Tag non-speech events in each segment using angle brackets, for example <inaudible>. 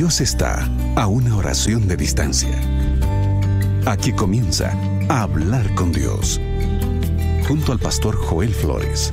Dios está a una oración de distancia. Aquí comienza a hablar con Dios, junto al pastor Joel Flores.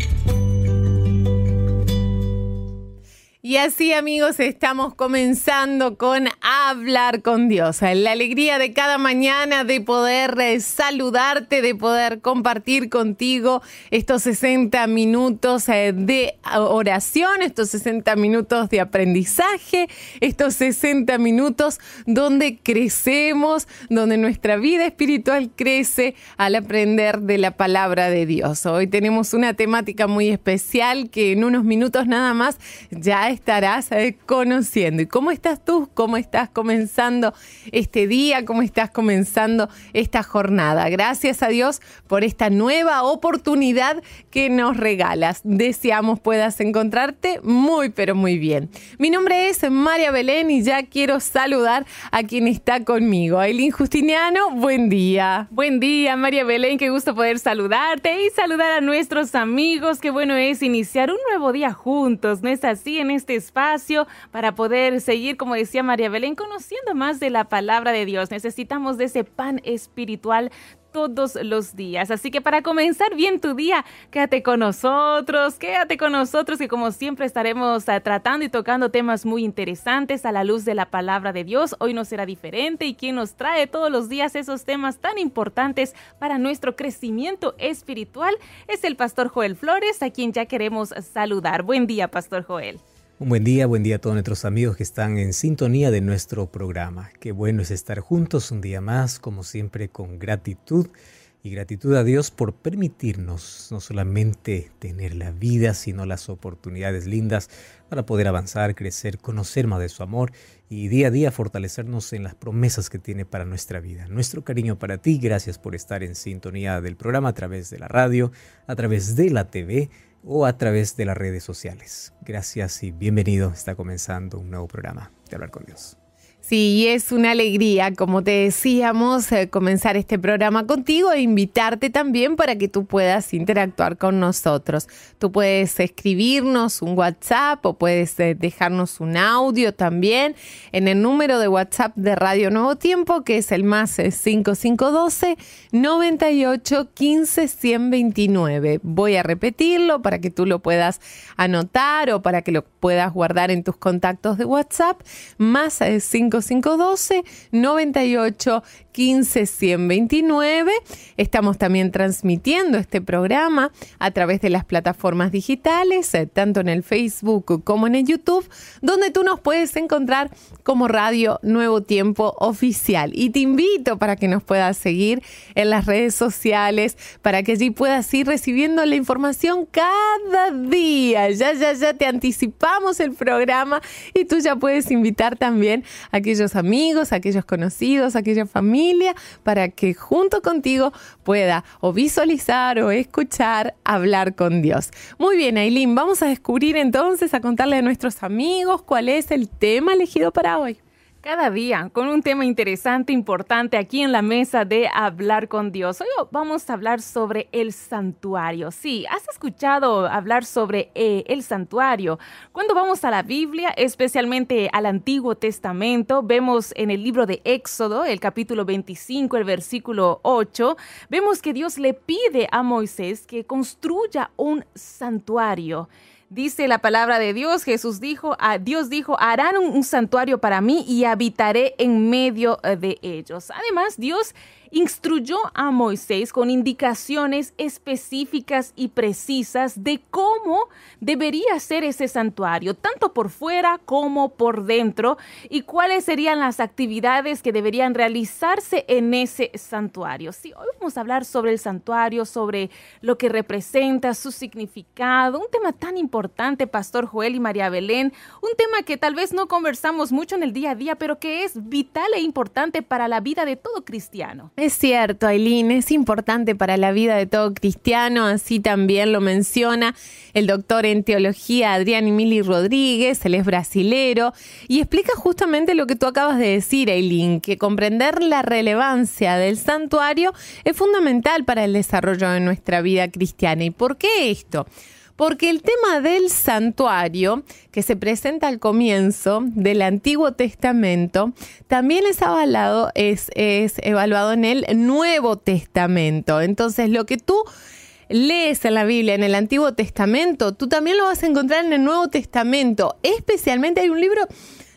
Y así amigos, estamos comenzando con hablar con Dios. La alegría de cada mañana de poder eh, saludarte, de poder compartir contigo estos 60 minutos eh, de oración, estos 60 minutos de aprendizaje, estos 60 minutos donde crecemos, donde nuestra vida espiritual crece al aprender de la palabra de Dios. Hoy tenemos una temática muy especial que en unos minutos nada más ya estarás eh, conociendo. ¿Y cómo estás tú? ¿Cómo estás comenzando este día? ¿Cómo estás comenzando esta jornada? Gracias a Dios por esta nueva oportunidad que nos regalas. Deseamos puedas encontrarte muy, pero muy bien. Mi nombre es María Belén y ya quiero saludar a quien está conmigo. Aileen Justiniano, buen día. Buen día, María Belén. Qué gusto poder saludarte y saludar a nuestros amigos. Qué bueno es iniciar un nuevo día juntos. ¿No es así en este este espacio para poder seguir, como decía María Belén, conociendo más de la palabra de Dios. Necesitamos de ese pan espiritual todos los días. Así que para comenzar bien tu día, quédate con nosotros, quédate con nosotros que como siempre estaremos ah, tratando y tocando temas muy interesantes a la luz de la palabra de Dios. Hoy no será diferente y quien nos trae todos los días esos temas tan importantes para nuestro crecimiento espiritual es el pastor Joel Flores, a quien ya queremos saludar. Buen día, pastor Joel. Un buen día, buen día a todos nuestros amigos que están en sintonía de nuestro programa. Qué bueno es estar juntos un día más, como siempre, con gratitud y gratitud a Dios por permitirnos no solamente tener la vida, sino las oportunidades lindas para poder avanzar, crecer, conocer más de su amor y día a día fortalecernos en las promesas que tiene para nuestra vida. Nuestro cariño para ti, gracias por estar en sintonía del programa a través de la radio, a través de la TV o a través de las redes sociales. Gracias y bienvenido. Está comenzando un nuevo programa de Hablar con Dios. Sí, es una alegría, como te decíamos, eh, comenzar este programa contigo e invitarte también para que tú puedas interactuar con nosotros. Tú puedes escribirnos un WhatsApp o puedes eh, dejarnos un audio también en el número de WhatsApp de Radio Nuevo Tiempo, que es el más 5512 98 15 129. Voy a repetirlo para que tú lo puedas anotar o para que lo puedas guardar en tus contactos de WhatsApp, más 5 512 98 15 129. Estamos también transmitiendo este programa a través de las plataformas digitales, eh, tanto en el Facebook como en el YouTube, donde tú nos puedes encontrar como Radio Nuevo Tiempo Oficial. Y te invito para que nos puedas seguir en las redes sociales, para que allí puedas ir recibiendo la información cada día. Ya, ya, ya te anticipamos el programa y tú ya puedes invitar también a aquellos amigos, aquellos conocidos, aquella familia para que junto contigo pueda o visualizar o escuchar hablar con Dios. Muy bien, Aileen, vamos a descubrir entonces, a contarle a nuestros amigos cuál es el tema elegido para hoy cada día con un tema interesante, importante aquí en la mesa de hablar con Dios. Hoy vamos a hablar sobre el santuario. Sí, has escuchado hablar sobre eh, el santuario. Cuando vamos a la Biblia, especialmente al Antiguo Testamento, vemos en el libro de Éxodo, el capítulo 25, el versículo 8, vemos que Dios le pide a Moisés que construya un santuario. Dice la palabra de Dios, Jesús dijo, a Dios dijo, harán un, santuario para mí y habitaré en medio eh, de ellos. Además, Dios instruyó a Moisés con indicaciones específicas y precisas de cómo debería ser ese santuario, tanto por fuera como por dentro, y cuáles serían las actividades que deberían realizarse en ese santuario. Sí, hoy vamos a hablar sobre el santuario, sobre lo que representa, su significado, un tema tan importante, Pastor Joel y María Belén, un tema que tal vez no conversamos mucho en el día a día, pero que es vital e importante para la vida de todo cristiano. Es cierto, Aileen, es importante para la vida de todo cristiano, así también lo menciona el doctor en teología Adrián Emili Rodríguez, él es brasilero, y explica justamente lo que tú acabas de decir, Aileen, que comprender la relevancia del santuario es fundamental para el desarrollo de nuestra vida cristiana. ¿Y por qué esto? Porque el tema del santuario, que se presenta al comienzo del Antiguo Testamento, también es avalado, es, es evaluado en el Nuevo Testamento. Entonces, lo que tú lees en la Biblia, en el Antiguo Testamento, tú también lo vas a encontrar en el Nuevo Testamento. Especialmente hay un libro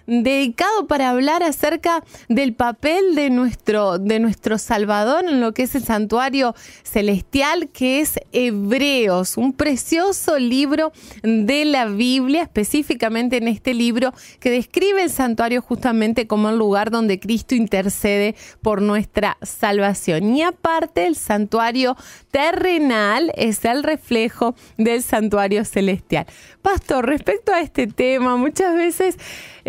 dedicado para hablar acerca del papel de nuestro, de nuestro Salvador en lo que es el santuario celestial, que es Hebreos, un precioso libro de la Biblia, específicamente en este libro que describe el santuario justamente como el lugar donde Cristo intercede por nuestra salvación. Y aparte, el santuario terrenal es el reflejo del santuario celestial. Pastor, respecto a este tema, muchas veces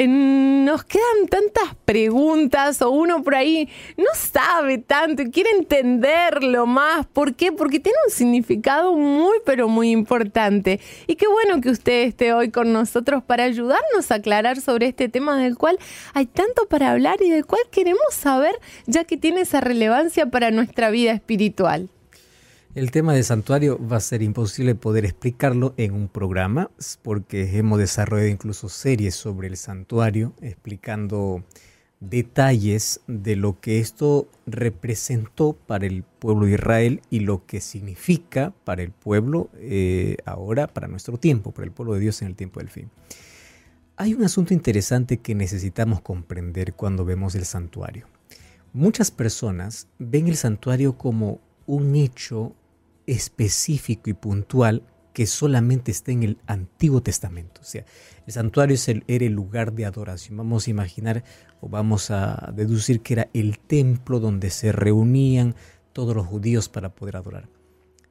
nos quedan tantas preguntas o uno por ahí no sabe tanto y quiere entenderlo más. ¿Por qué? Porque tiene un significado muy, pero muy importante. Y qué bueno que usted esté hoy con nosotros para ayudarnos a aclarar sobre este tema del cual hay tanto para hablar y del cual queremos saber ya que tiene esa relevancia para nuestra vida espiritual. El tema del santuario va a ser imposible poder explicarlo en un programa porque hemos desarrollado incluso series sobre el santuario explicando detalles de lo que esto representó para el pueblo de Israel y lo que significa para el pueblo eh, ahora, para nuestro tiempo, para el pueblo de Dios en el tiempo del fin. Hay un asunto interesante que necesitamos comprender cuando vemos el santuario. Muchas personas ven el santuario como un hecho específico y puntual que solamente está en el Antiguo Testamento. O sea, el santuario era el lugar de adoración. Vamos a imaginar o vamos a deducir que era el templo donde se reunían todos los judíos para poder adorar.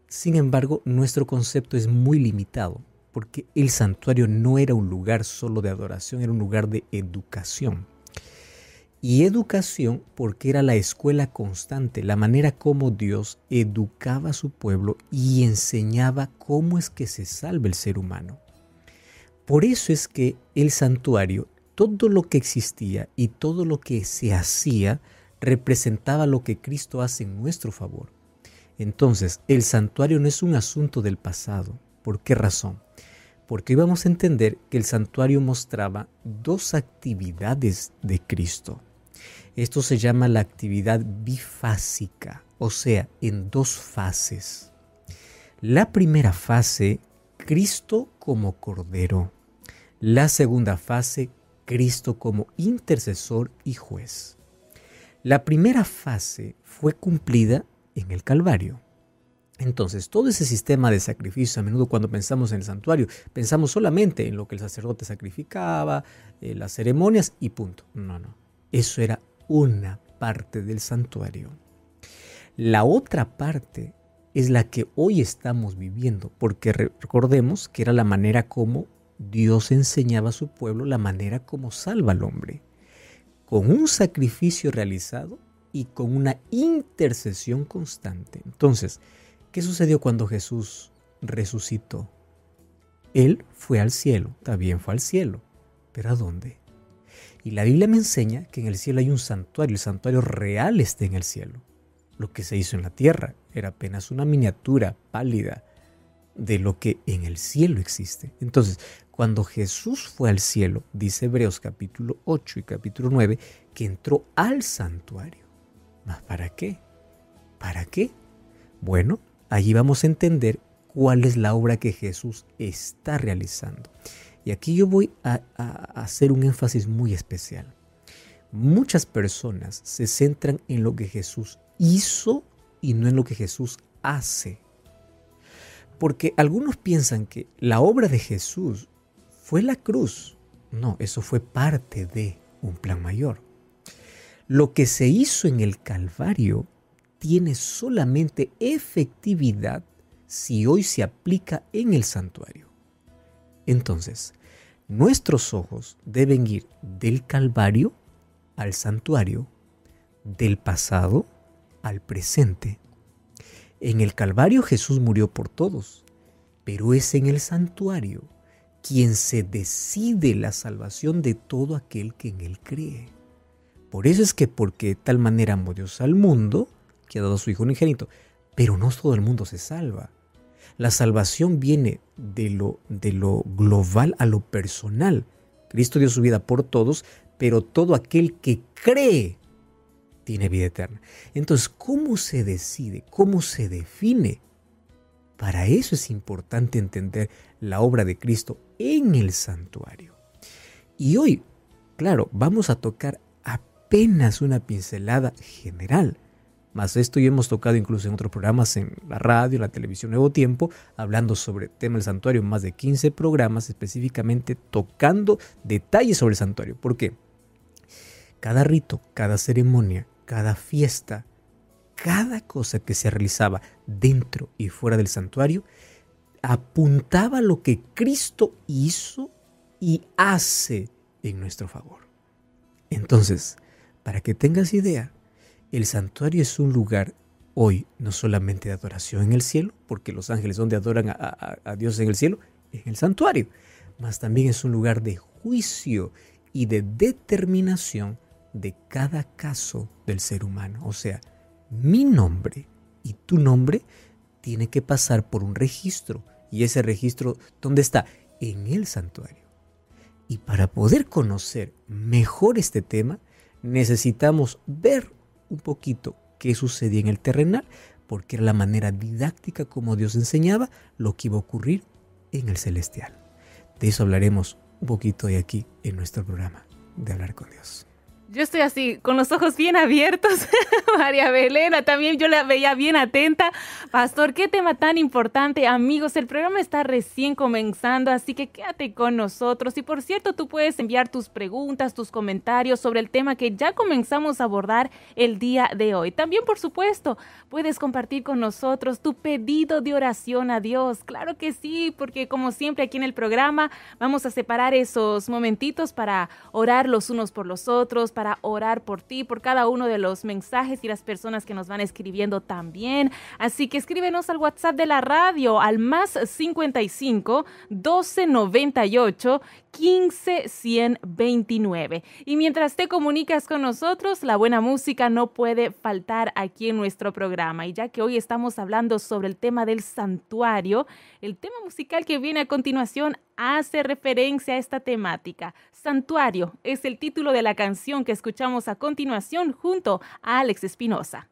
Sin embargo, nuestro concepto es muy limitado porque el santuario no era un lugar solo de adoración, era un lugar de educación y educación porque era la escuela constante, la manera como Dios educaba a su pueblo y enseñaba cómo es que se salva el ser humano. Por eso es que el santuario, todo lo que existía y todo lo que se hacía, representaba lo que Cristo hace en nuestro favor. Entonces, el santuario no es un asunto del pasado. ¿Por qué razón? Porque íbamos a entender que el santuario mostraba dos actividades de Cristo. Esto se llama la actividad bifásica, o sea, en dos fases. La primera fase, Cristo como Cordero. La segunda fase, Cristo como intercesor y juez. La primera fase fue cumplida en el Calvario. Entonces, todo ese sistema de sacrificio, a menudo cuando pensamos en el santuario, pensamos solamente en lo que el sacerdote sacrificaba, eh, las ceremonias y punto. No, no. Eso era una parte del santuario. La otra parte es la que hoy estamos viviendo, porque recordemos que era la manera como Dios enseñaba a su pueblo, la manera como salva al hombre, con un sacrificio realizado y con una intercesión constante. Entonces, ¿qué sucedió cuando Jesús resucitó? Él fue al cielo, también fue al cielo, pero ¿a dónde? Y la Biblia me enseña que en el cielo hay un santuario, el santuario real está en el cielo. Lo que se hizo en la tierra era apenas una miniatura pálida de lo que en el cielo existe. Entonces, cuando Jesús fue al cielo, dice Hebreos capítulo 8 y capítulo 9, que entró al santuario. ¿Mas para qué? ¿Para qué? Bueno, allí vamos a entender cuál es la obra que Jesús está realizando. Y aquí yo voy a, hacer un énfasis muy especial. Muchas personas se centran en lo que Jesús hizo y no en lo que Jesús hace. Porque algunos piensan que la obra de Jesús fue la cruz. No, eso fue parte de un plan mayor. Lo que se hizo en el Calvario tiene solamente efectividad si hoy se aplica en el santuario. Entonces, nuestros ojos deben ir del Calvario al santuario, del pasado al presente. En el Calvario Jesús murió por todos, pero es en el santuario quien se decide la salvación de todo aquel que en él cree. Por eso es que porque de tal manera amó Dios al mundo, que ha dado a su Hijo unigénito, pero no todo el mundo se salva. La salvación viene de lo, de lo global a lo personal. Cristo dio su vida por todos, pero todo aquel que cree tiene vida eterna. Entonces, ¿cómo se decide? ¿Cómo se define? Para eso es importante entender la obra de Cristo en el santuario. Y hoy, claro, vamos a tocar apenas una pincelada general. Más esto ya hemos tocado incluso en otros programas en la radio, la televisión Nuevo Tiempo, hablando sobre el tema del santuario, más de 15 programas específicamente tocando detalles sobre el santuario. ¿Por qué? Cada rito, cada ceremonia, cada fiesta, cada cosa que se realizaba dentro y fuera del santuario, apuntaba lo que Cristo hizo y hace en nuestro favor. Entonces, para que tengas idea, el santuario es un lugar hoy no solamente de adoración en el cielo, porque los ángeles donde adoran a, Dios en el cielo, en el santuario, mas también es un lugar de juicio y de determinación de cada caso del ser humano. O sea, mi nombre y tu nombre tiene que pasar por un registro. Y ese registro, ¿dónde está? En el santuario. Y para poder conocer mejor este tema, necesitamos ver un poquito qué sucedía en el terrenal, porque era la manera didáctica como Dios enseñaba lo que iba a ocurrir en el celestial. De eso hablaremos un poquito de aquí en nuestro programa de hablar con Dios. Yo estoy así, con los ojos bien abiertos. <laughs> María Belena también, yo la veía bien atenta. Pastor, qué tema tan importante. Amigos, el programa está recién comenzando, así que quédate con nosotros. Y por cierto, tú puedes enviar tus preguntas, tus comentarios sobre el tema que ya comenzamos a abordar el día de hoy. También, por supuesto, puedes compartir con nosotros tu pedido de oración a Dios. Claro que sí, porque como siempre aquí en el programa vamos a separar esos momentitos para orar los unos por los otros para orar por ti, por cada uno de los mensajes y las personas que nos van escribiendo también. Así que escríbenos al WhatsApp de la radio al más 55 1298 15 129. Y mientras te comunicas con nosotros, la buena música no puede faltar aquí en nuestro programa. Y ya que hoy estamos hablando sobre el tema del santuario, el tema musical que viene a continuación hace referencia a esta temática. Santuario es el título de la canción que escuchamos a continuación junto a Alex Espinosa.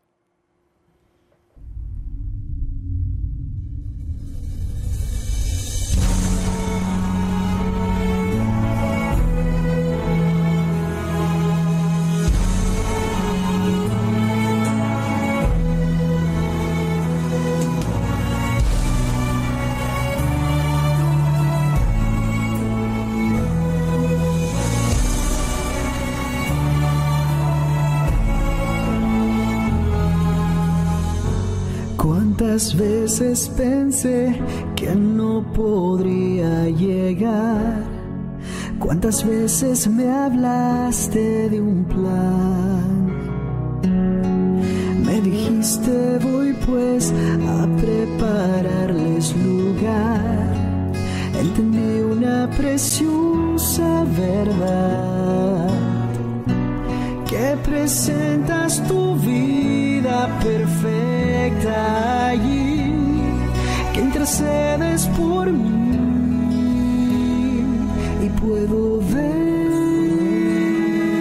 ¿Cuántas veces pensé que no podría llegar? ¿Cuántas veces me hablaste de un plan? Me dijiste voy pues a prepararles lugar. Entendí una preciosa verdad que presentas tu vida perfecta allí, que intercedes por mí y puedo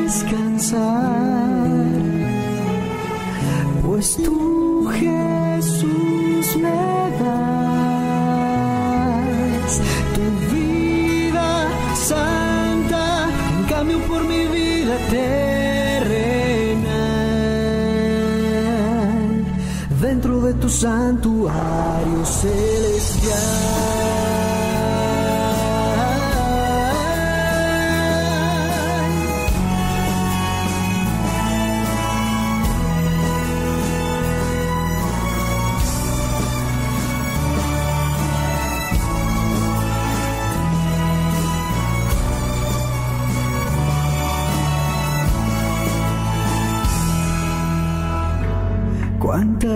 descansar, pues tú de tu santuario celestial.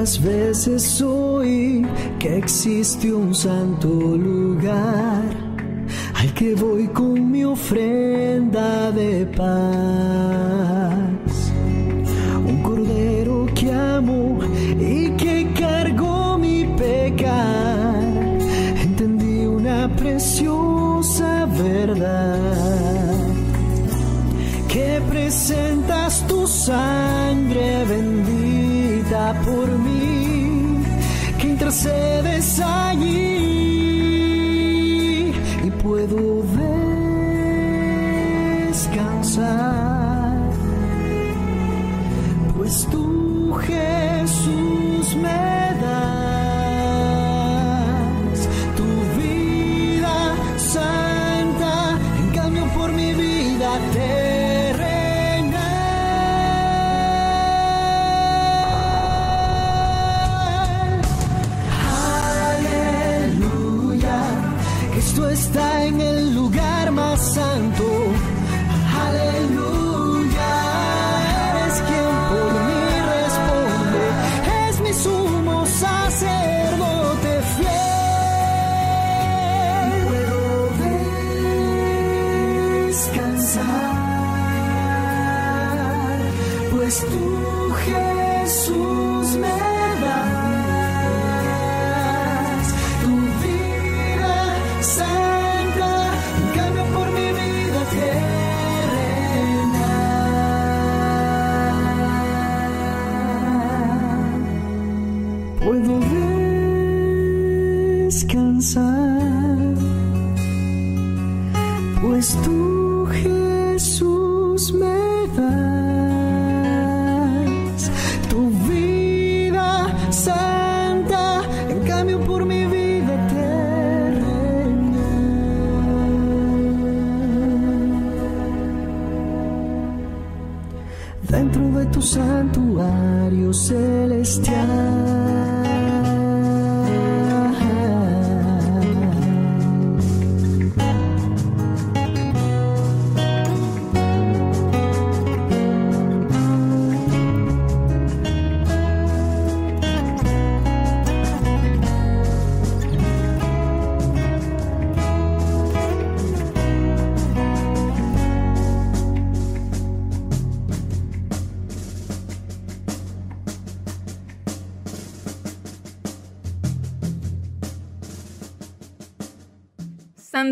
¿Cuántas veces oí que existe un santo lugar al que voy con mi ofrenda de paz? Que intercedes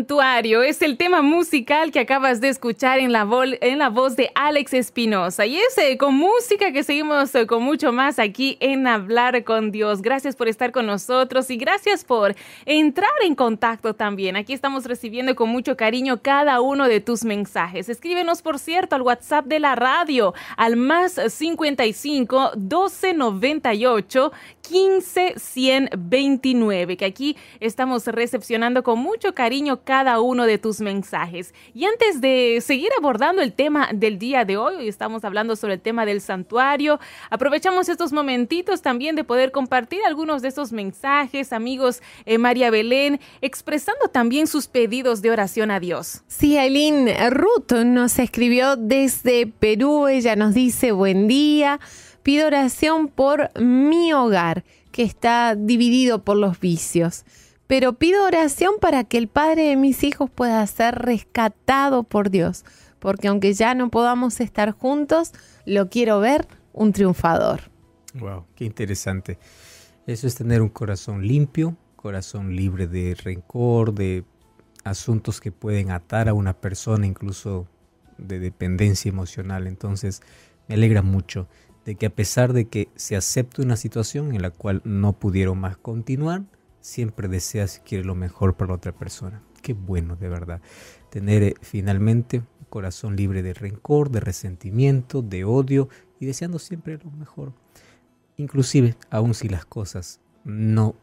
Santuario. Es el tema musical que acabas de escuchar en la, en la voz de Alex Espinosa. Y es eh, con música que seguimos eh, con mucho más aquí en Hablar con Dios. Gracias por estar con nosotros y gracias por entrar en contacto también. Aquí estamos recibiendo con mucho cariño cada uno de tus mensajes. Escríbenos, por cierto, al WhatsApp de la radio al más 55 12 98 15 129, que aquí estamos recepcionando con mucho cariño cada uno de tus mensajes. Y antes de seguir abordando el tema del día de hoy, hoy estamos hablando sobre el tema del santuario, aprovechamos estos momentitos también de poder compartir algunos de estos mensajes, amigos eh, María Belén, expresando también sus pedidos de oración a Dios. Sí, Aileen Ruth nos escribió desde Perú. Ella nos dice, buen día, pido oración por mi hogar, que está dividido por los vicios. Pero pido oración para que el padre de mis hijos pueda ser rescatado por Dios, porque aunque ya no podamos estar juntos, lo quiero ver un triunfador. Wow, qué interesante. Eso es tener un corazón limpio, corazón libre de rencor, de asuntos que pueden atar a una persona, incluso de dependencia emocional. Entonces, me alegra mucho de que a pesar de que se acepte una situación en la cual no pudieron más continuar, siempre deseas y quieres lo mejor para la otra persona. Qué bueno, de verdad. Tener eh, finalmente corazón libre de rencor, de resentimiento, de odio y deseando siempre lo mejor. Inclusive, aun si las cosas no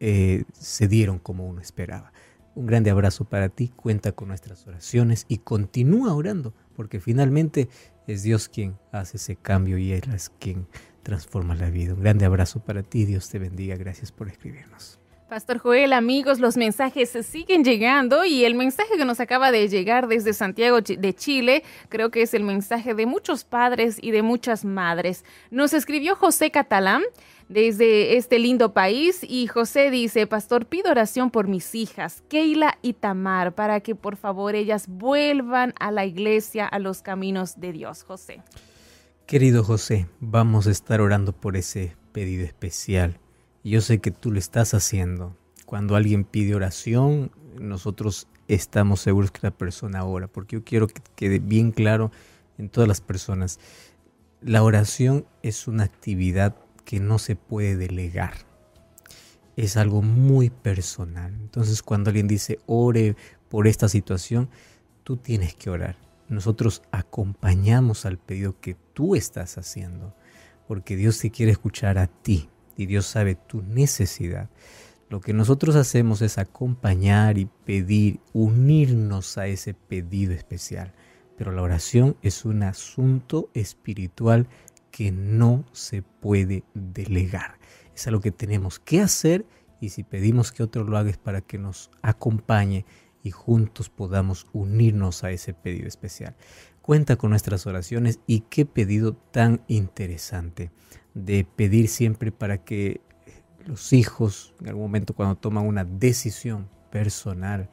eh, se dieron como uno esperaba. Un grande abrazo para ti, cuenta con nuestras oraciones y continúa orando, porque finalmente es Dios quien hace ese cambio y Él es quien transforma la vida. Un grande abrazo para ti, Dios te bendiga, gracias por escribirnos. Pastor Joel, amigos, los mensajes siguen llegando y el mensaje que nos acaba de llegar desde Santiago de Chile, creo que es el mensaje de muchos padres y de muchas madres. Nos escribió José Catalán desde este lindo país y José dice, Pastor, pido oración por mis hijas, Keila y Tamar, para que por favor ellas vuelvan a la iglesia, a los caminos de Dios. José. Querido José, vamos a estar orando por ese pedido especial. Yo sé que tú lo estás haciendo. Cuando alguien pide oración, nosotros estamos seguros que la persona ora, porque yo quiero que quede bien claro en todas las personas. la oración es una actividad que no se puede delegar. Es algo muy personal. Entonces cuando alguien dice ore por esta situación, tú tienes que orar. Nosotros acompañamos al pedido que tú estás haciendo, porque Dios te quiere escuchar a ti y Dios sabe tu necesidad. Lo que nosotros hacemos es acompañar y pedir, unirnos a ese pedido especial. Pero la oración es un asunto espiritual que no se puede delegar. Es algo que tenemos que hacer y si pedimos que otro lo haga es para que nos acompañe y juntos podamos unirnos a ese pedido especial. Cuenta con nuestras oraciones y qué pedido tan interesante de pedir siempre para que los hijos, en algún momento cuando toman una decisión personal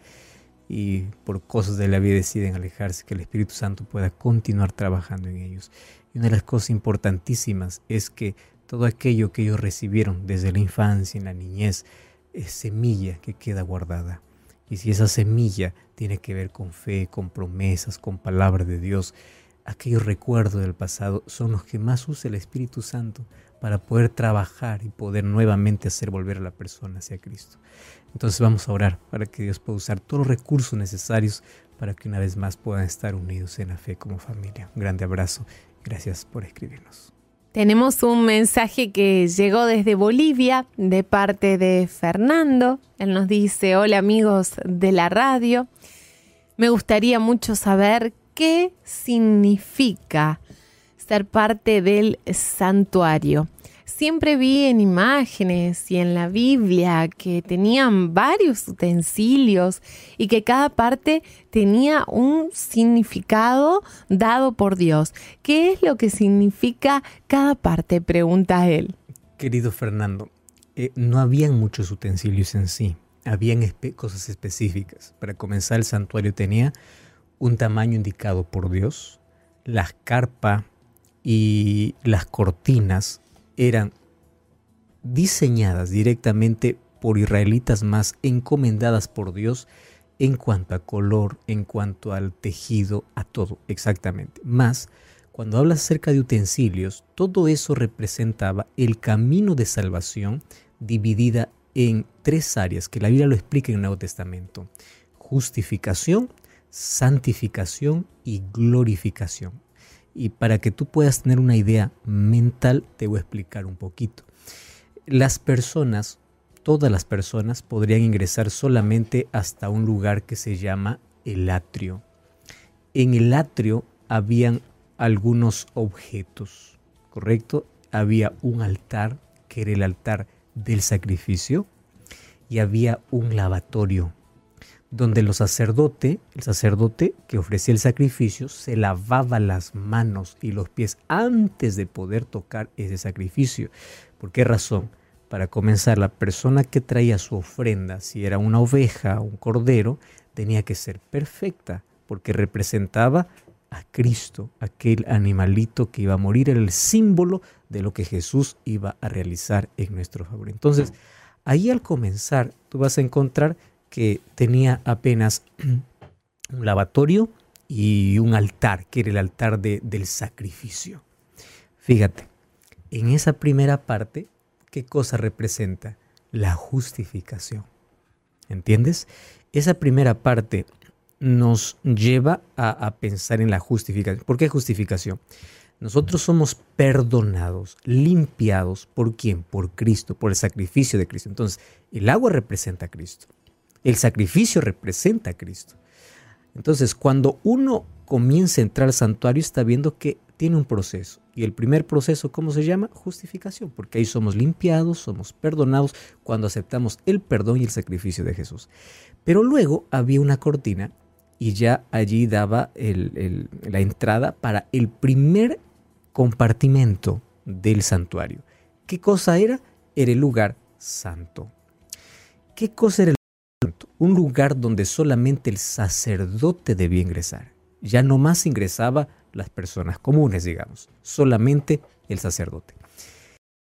y por cosas de la vida deciden alejarse, que el Espíritu Santo pueda continuar trabajando en ellos. Y una de las cosas importantísimas es que todo aquello que ellos recibieron desde la infancia, en la niñez, es semilla que queda guardada. Y si esa semilla tiene que ver con fe, con promesas, con palabra de Dios, aquellos recuerdos del pasado son los que más usa el Espíritu Santo para poder trabajar y poder nuevamente hacer volver a la persona hacia Cristo. Entonces vamos a orar para que Dios pueda usar todos los recursos necesarios para que una vez más puedan estar unidos en la fe como familia. Un grande abrazo. Gracias por escribirnos. Tenemos un mensaje que llegó desde Bolivia de parte de Fernando. Él nos dice, hola amigos de la radio. Me gustaría mucho saber qué significa ser parte del santuario. Siempre vi en imágenes y en la Biblia que tenían varios utensilios y que cada parte tenía un significado dado por Dios. ¿Qué es lo que significa cada parte? Pregunta él. Querido Fernando, eh, no habían muchos utensilios en sí, habían cosas específicas. Para comenzar, el santuario tenía un tamaño indicado por Dios, la carpa y las cortinas eran diseñadas directamente por israelitas más encomendadas por Dios en cuanto a color, en cuanto al tejido, a todo, exactamente. Más, cuando hablas acerca de utensilios, todo eso representaba el camino de salvación dividida en tres áreas que la Biblia lo explica en el Nuevo Testamento. Justificación, santificación y glorificación. Y para que tú puedas tener una idea mental, te voy a explicar un poquito. Las personas, todas las personas, podrían ingresar solamente hasta un lugar que se llama el atrio. En el atrio habían algunos objetos, ¿correcto? Había un altar, que era el altar del sacrificio, y había un lavatorio, donde los sacerdote, el sacerdote que ofrecía el sacrificio, se lavaba las manos y los pies antes de poder tocar ese sacrificio. ¿Por qué razón? Para comenzar, la persona que traía su ofrenda, si era una oveja o un cordero, tenía que ser perfecta, porque representaba a Cristo, aquel animalito que iba a morir, era el símbolo de lo que Jesús iba a realizar en nuestro favor. Entonces, ahí al comenzar, tú vas a encontrar que tenía apenas <clears throat> un lavatorio y un altar, que era el altar del sacrificio. Fíjate, en esa primera parte, ¿qué cosa representa? La justificación. ¿Entiendes? Esa primera parte nos lleva a, pensar en la justificación. ¿Por qué justificación? Nosotros somos perdonados, limpiados. ¿Por quién? Por Cristo, por el sacrificio de Cristo. Entonces, el agua representa a Cristo. El sacrificio representa a Cristo. Entonces, cuando uno comienza a entrar al santuario, está viendo que tiene un proceso. Y el primer proceso, ¿cómo se llama? Justificación, porque ahí somos limpiados, somos perdonados cuando aceptamos el perdón y el sacrificio de Jesús. Pero luego había una cortina y ya allí daba la entrada para el primer compartimento del santuario. ¿Qué cosa era? Era el lugar santo. ¿Qué cosa era el un lugar donde solamente el sacerdote debía ingresar. Ya no más ingresaba las personas comunes, digamos, solamente el sacerdote.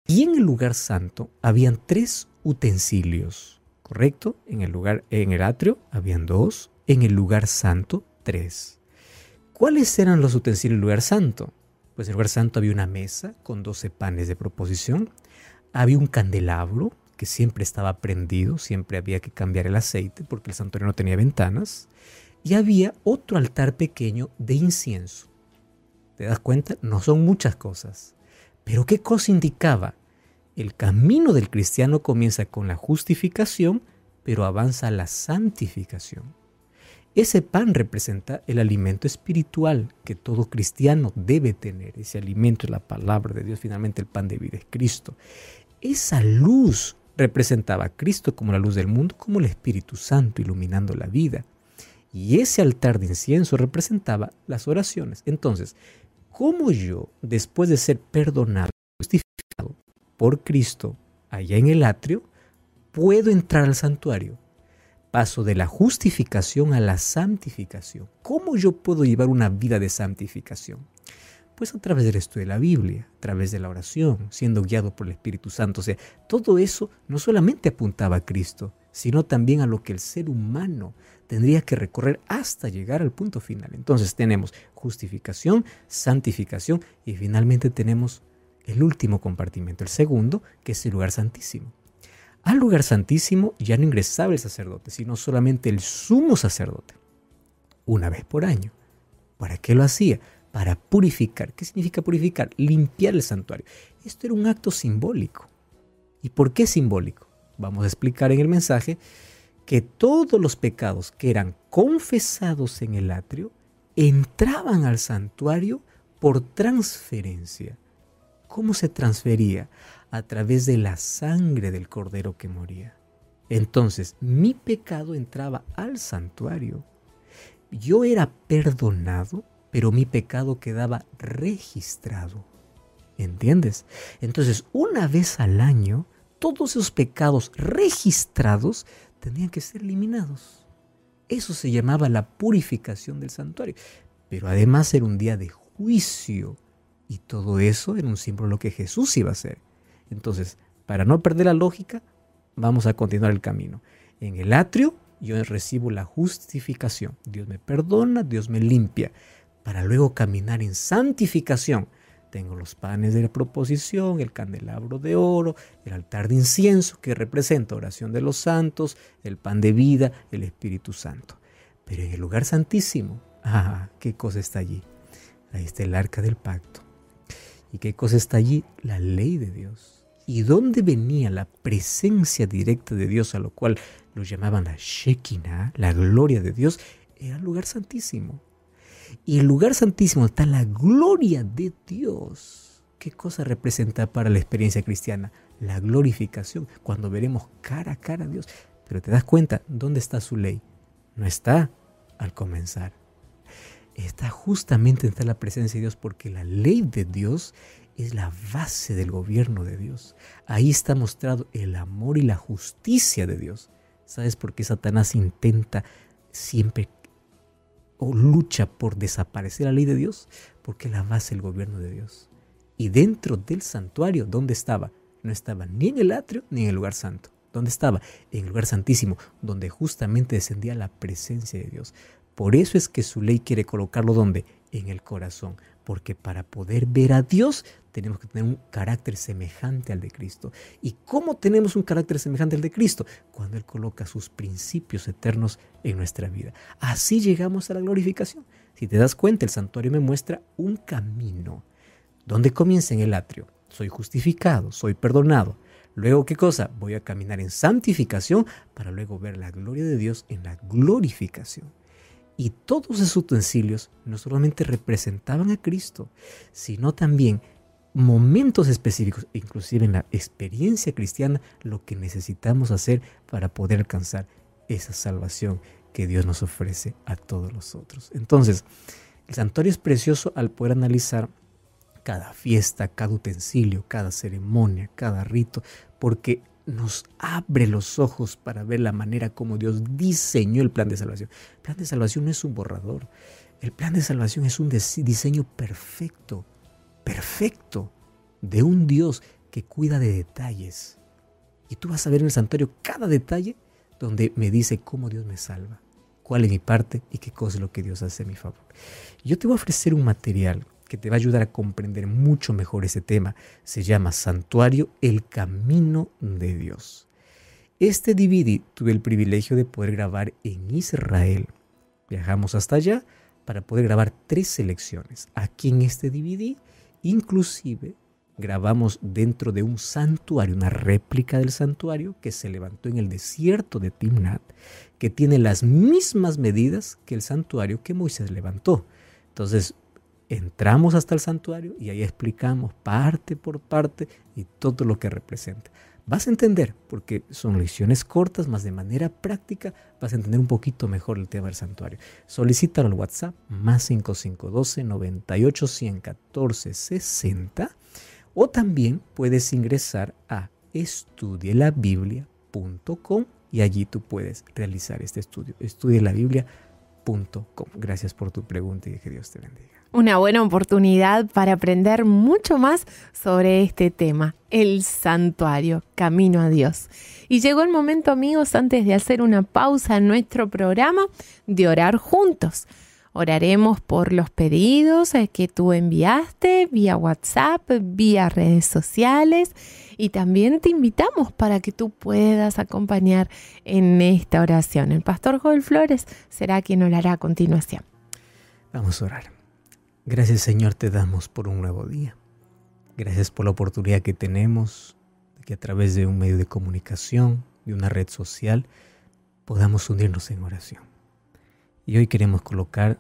Y en el lugar santo habían tres utensilios, ¿correcto? En el lugar en el atrio habían dos, en el lugar santo tres. ¿Cuáles eran los utensilios del lugar santo? Pues en el lugar santo había una mesa con 12 panes de proposición, había un candelabro que siempre estaba prendido, siempre había que cambiar el aceite porque el santuario no tenía ventanas, y había otro altar pequeño de incienso. ¿Te das cuenta? No son muchas cosas. Pero ¿qué cosa indicaba? El camino del cristiano comienza con la justificación, pero avanza la santificación. Ese pan representa el alimento espiritual que todo cristiano debe tener. Ese alimento es la palabra de Dios, finalmente el pan de vida es Cristo. Esa luz representaba a Cristo como la luz del mundo, como el Espíritu Santo iluminando la vida. Y ese altar de incienso representaba las oraciones. Entonces, ¿cómo yo, después de ser perdonado, justificado por Cristo allá en el atrio, puedo entrar al santuario? Paso de la justificación a la santificación. ¿Cómo yo puedo llevar una vida de santificación? Pues a través del estudio de la Biblia, a través de la oración, siendo guiado por el Espíritu Santo. O sea, todo eso no solamente apuntaba a Cristo, sino también a lo que el ser humano tendría que recorrer hasta llegar al punto final. Entonces tenemos justificación, santificación y finalmente tenemos el último compartimento, el segundo, que es el lugar santísimo. Al lugar santísimo ya no ingresaba el sacerdote, sino solamente el sumo sacerdote, una vez por año. ¿Para qué lo hacía? Para purificar. ¿Qué significa purificar? Limpiar el santuario. Esto era un acto simbólico. ¿Y por qué simbólico? Vamos a explicar en el mensaje que todos los pecados que eran confesados en el atrio entraban al santuario por transferencia. ¿Cómo se transfería? A través de la sangre del cordero que moría. Entonces mi pecado entraba al santuario. Yo era perdonado, pero mi pecado quedaba registrado. ¿Entiendes? Entonces, una vez al año, todos esos pecados registrados tenían que ser eliminados. Eso se llamaba la purificación del santuario. Pero además era un día de juicio. Y todo eso era un símbolo de lo que Jesús iba a hacer. Entonces, para no perder la lógica, vamos a continuar el camino. En el atrio yo recibo la justificación. Dios me perdona, Dios me limpia, para luego caminar en santificación. Tengo los panes de la proposición, el candelabro de oro, el altar de incienso que representa oración de los santos, el pan de vida, el Espíritu Santo. Pero en el lugar santísimo, ah, ¿qué cosa está allí? Ahí está el arca del pacto. ¿Y qué cosa está allí? La ley de Dios. ¿Y dónde venía la presencia directa de Dios, a lo cual lo llamaban la Shekinah, la gloria de Dios? Era el lugar santísimo. Y el lugar santísimo está la gloria de Dios. ¿Qué cosa representa para la experiencia cristiana? La glorificación, cuando veremos cara a cara a Dios. Pero te das cuenta, ¿dónde está su ley? No está al comenzar. Está justamente en la presencia de Dios porque la ley de Dios es la base del gobierno de Dios. Ahí está mostrado el amor y la justicia de Dios. ¿Sabes por qué Satanás intenta siempre o lucha por desaparecer la ley de Dios? Porque la base del gobierno de Dios. Y dentro del santuario, ¿dónde estaba? No estaba ni en el atrio ni en el lugar santo. ¿Dónde estaba? En el lugar santísimo, donde justamente descendía la presencia de Dios. Por eso es que su ley quiere colocarlo donde? En el corazón. Porque para poder ver a Dios tenemos que tener un carácter semejante al de Cristo. ¿Y cómo tenemos un carácter semejante al de Cristo? Cuando Él coloca sus principios eternos en nuestra vida. Así llegamos a la glorificación. Si te das cuenta, el santuario me muestra un camino. ¿Dónde comienza en el atrio? Soy justificado, soy perdonado. Luego, ¿qué cosa? Voy a caminar en santificación para luego ver la gloria de Dios en la glorificación. Y todos esos utensilios no solamente representaban a Cristo, sino también momentos específicos, inclusive en la experiencia cristiana, lo que necesitamos hacer para poder alcanzar esa salvación que Dios nos ofrece a todos los otros. Entonces, el santuario es precioso al poder analizar cada fiesta, cada utensilio, cada ceremonia, cada rito, porque nos abre los ojos para ver la manera como Dios diseñó el plan de salvación. El plan de salvación no es un borrador. El plan de salvación es un diseño perfecto perfecto de un Dios que cuida de detalles. Y tú vas a ver en el santuario cada detalle donde me dice cómo Dios me salva, cuál es mi parte y qué cosa es lo que Dios hace a mi favor. Yo te voy a ofrecer un material que te va a ayudar a comprender mucho mejor ese tema. Se llama Santuario, el Camino de Dios. Este DVD tuve el privilegio de poder grabar en Israel. Viajamos hasta allá para poder grabar tres selecciones. Aquí en este DVD, inclusive grabamos dentro de un santuario, una réplica del santuario que se levantó en el desierto de Timnat, que tiene las mismas medidas que el santuario que Moisés levantó. Entonces, entramos hasta el santuario y ahí explicamos parte por parte y todo lo que representa. Vas a entender, porque son lecciones cortas, más de manera práctica, vas a entender un poquito mejor el tema del santuario. Solicítalo al WhatsApp más 5512 98 114 60 o también puedes ingresar a estudielabiblia.com y allí tú puedes realizar este estudio. estudielabiblia.com. Gracias por tu pregunta y que Dios te bendiga. Una buena oportunidad para aprender mucho más sobre este tema, el santuario, camino a Dios. Y llegó el momento, amigos, antes de hacer una pausa en nuestro programa, de orar juntos. Oraremos por los pedidos eh, que tú enviaste vía WhatsApp, vía redes sociales y también te invitamos para que tú puedas acompañar en esta oración. El pastor Joel Flores será quien orará a continuación. Vamos a orar. Gracias Señor te damos por un nuevo día. Gracias por la oportunidad que tenemos de que a través de un medio de comunicación, de una red social, podamos unirnos en oración. Y hoy queremos colocar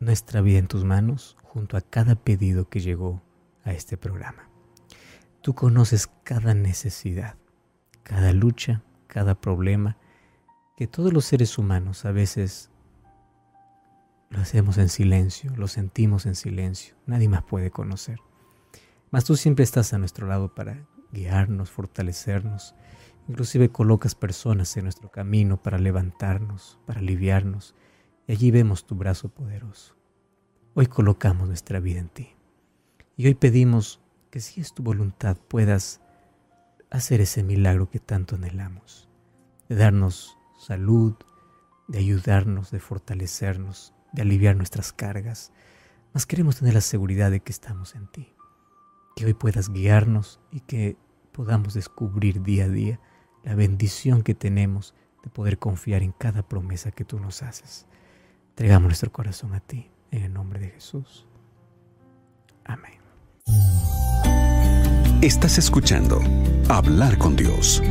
nuestra vida en tus manos junto a cada pedido que llegó a este programa. Tú conoces cada necesidad, cada lucha, cada problema que todos los seres humanos a veces lo hacemos en silencio, lo sentimos en silencio, nadie más puede conocer. Mas tú siempre estás a nuestro lado para guiarnos, fortalecernos, inclusive colocas personas en nuestro camino para levantarnos, para aliviarnos y allí vemos tu brazo poderoso. Hoy colocamos nuestra vida en ti. Y hoy pedimos que si es tu voluntad puedas hacer ese milagro que tanto anhelamos, de darnos salud, de ayudarnos, de fortalecernos, de aliviar nuestras cargas. Mas queremos tener la seguridad de que estamos en ti. Que hoy puedas guiarnos y que podamos descubrir día a día la bendición que tenemos de poder confiar en cada promesa que tú nos haces. Entregamos nuestro corazón a ti, en el nombre de Jesús. Amén. Estás escuchando Hablar con Dios.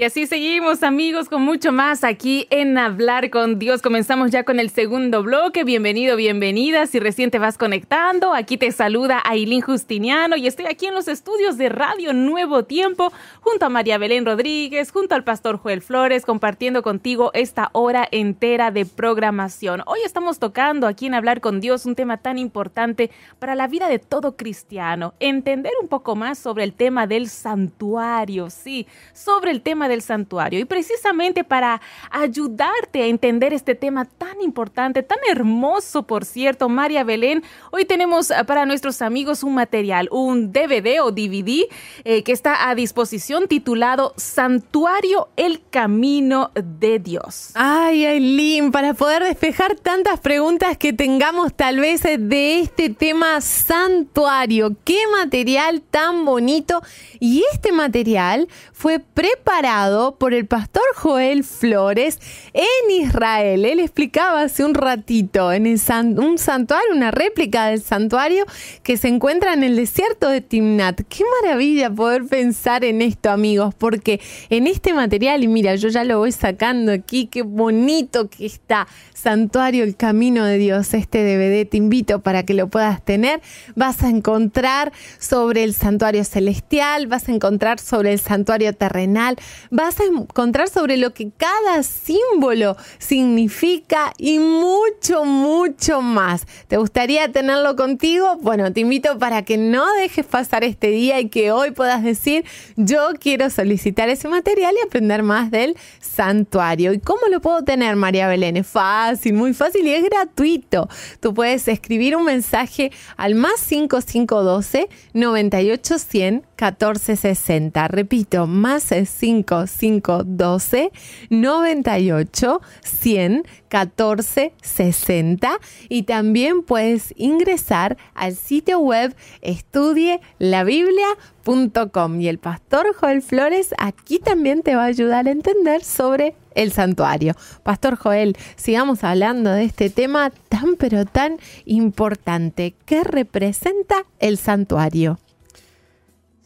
Y así seguimos amigos con mucho más aquí en Hablar con Dios. Comenzamos ya con el segundo bloque. Bienvenido, bienvenida. Si recién te vas conectando, aquí te saluda Ailín Justiniano y estoy aquí en los estudios de Radio Nuevo Tiempo junto a María Belén Rodríguez, junto al pastor Joel Flores, compartiendo contigo esta hora entera de programación. Hoy estamos tocando aquí en Hablar con Dios un tema tan importante para la vida de todo cristiano. Entender un poco más sobre el tema del santuario, sí, sobre el tema del santuario. Y precisamente para ayudarte a entender este tema tan importante, tan hermoso, por cierto, María Belén, hoy tenemos eh, para nuestros amigos un material, un DVD o DVD eh, que está a disposición titulado Santuario, el Camino de Dios. Ay, Aileen, para poder despejar tantas preguntas que tengamos tal vez eh, de este tema santuario, qué material tan bonito. Y este material fue preparado por el pastor Joel Flores en Israel. Él explicaba hace un ratito en un santuario, una réplica del santuario que se encuentra en el desierto de Timnat. Qué maravilla poder pensar en esto, amigos, porque en este material, y mira, yo ya lo voy sacando aquí, qué bonito que está Santuario, el Camino de Dios, este DVD, te invito para que lo puedas tener. Vas a encontrar sobre el santuario celestial, vas a encontrar sobre el santuario terrenal, vas a encontrar sobre lo que cada símbolo significa y mucho, mucho más. ¿Te gustaría tenerlo contigo? Bueno, te invito para que no dejes pasar este día y que hoy puedas decir, yo quiero solicitar ese material y aprender más del santuario. ¿Y cómo lo puedo tener, María Belén? Es fácil, muy fácil y es gratuito. Tú puedes escribir un mensaje al más 5512 9810 1460. Repito, más 5 5512 98 100 14 60 y también puedes ingresar al sitio web estudielabiblia.com y el pastor Joel Flores aquí también te va a ayudar a entender sobre el santuario. Pastor Joel, sigamos hablando de este tema tan pero tan importante. ¿Qué representa el santuario?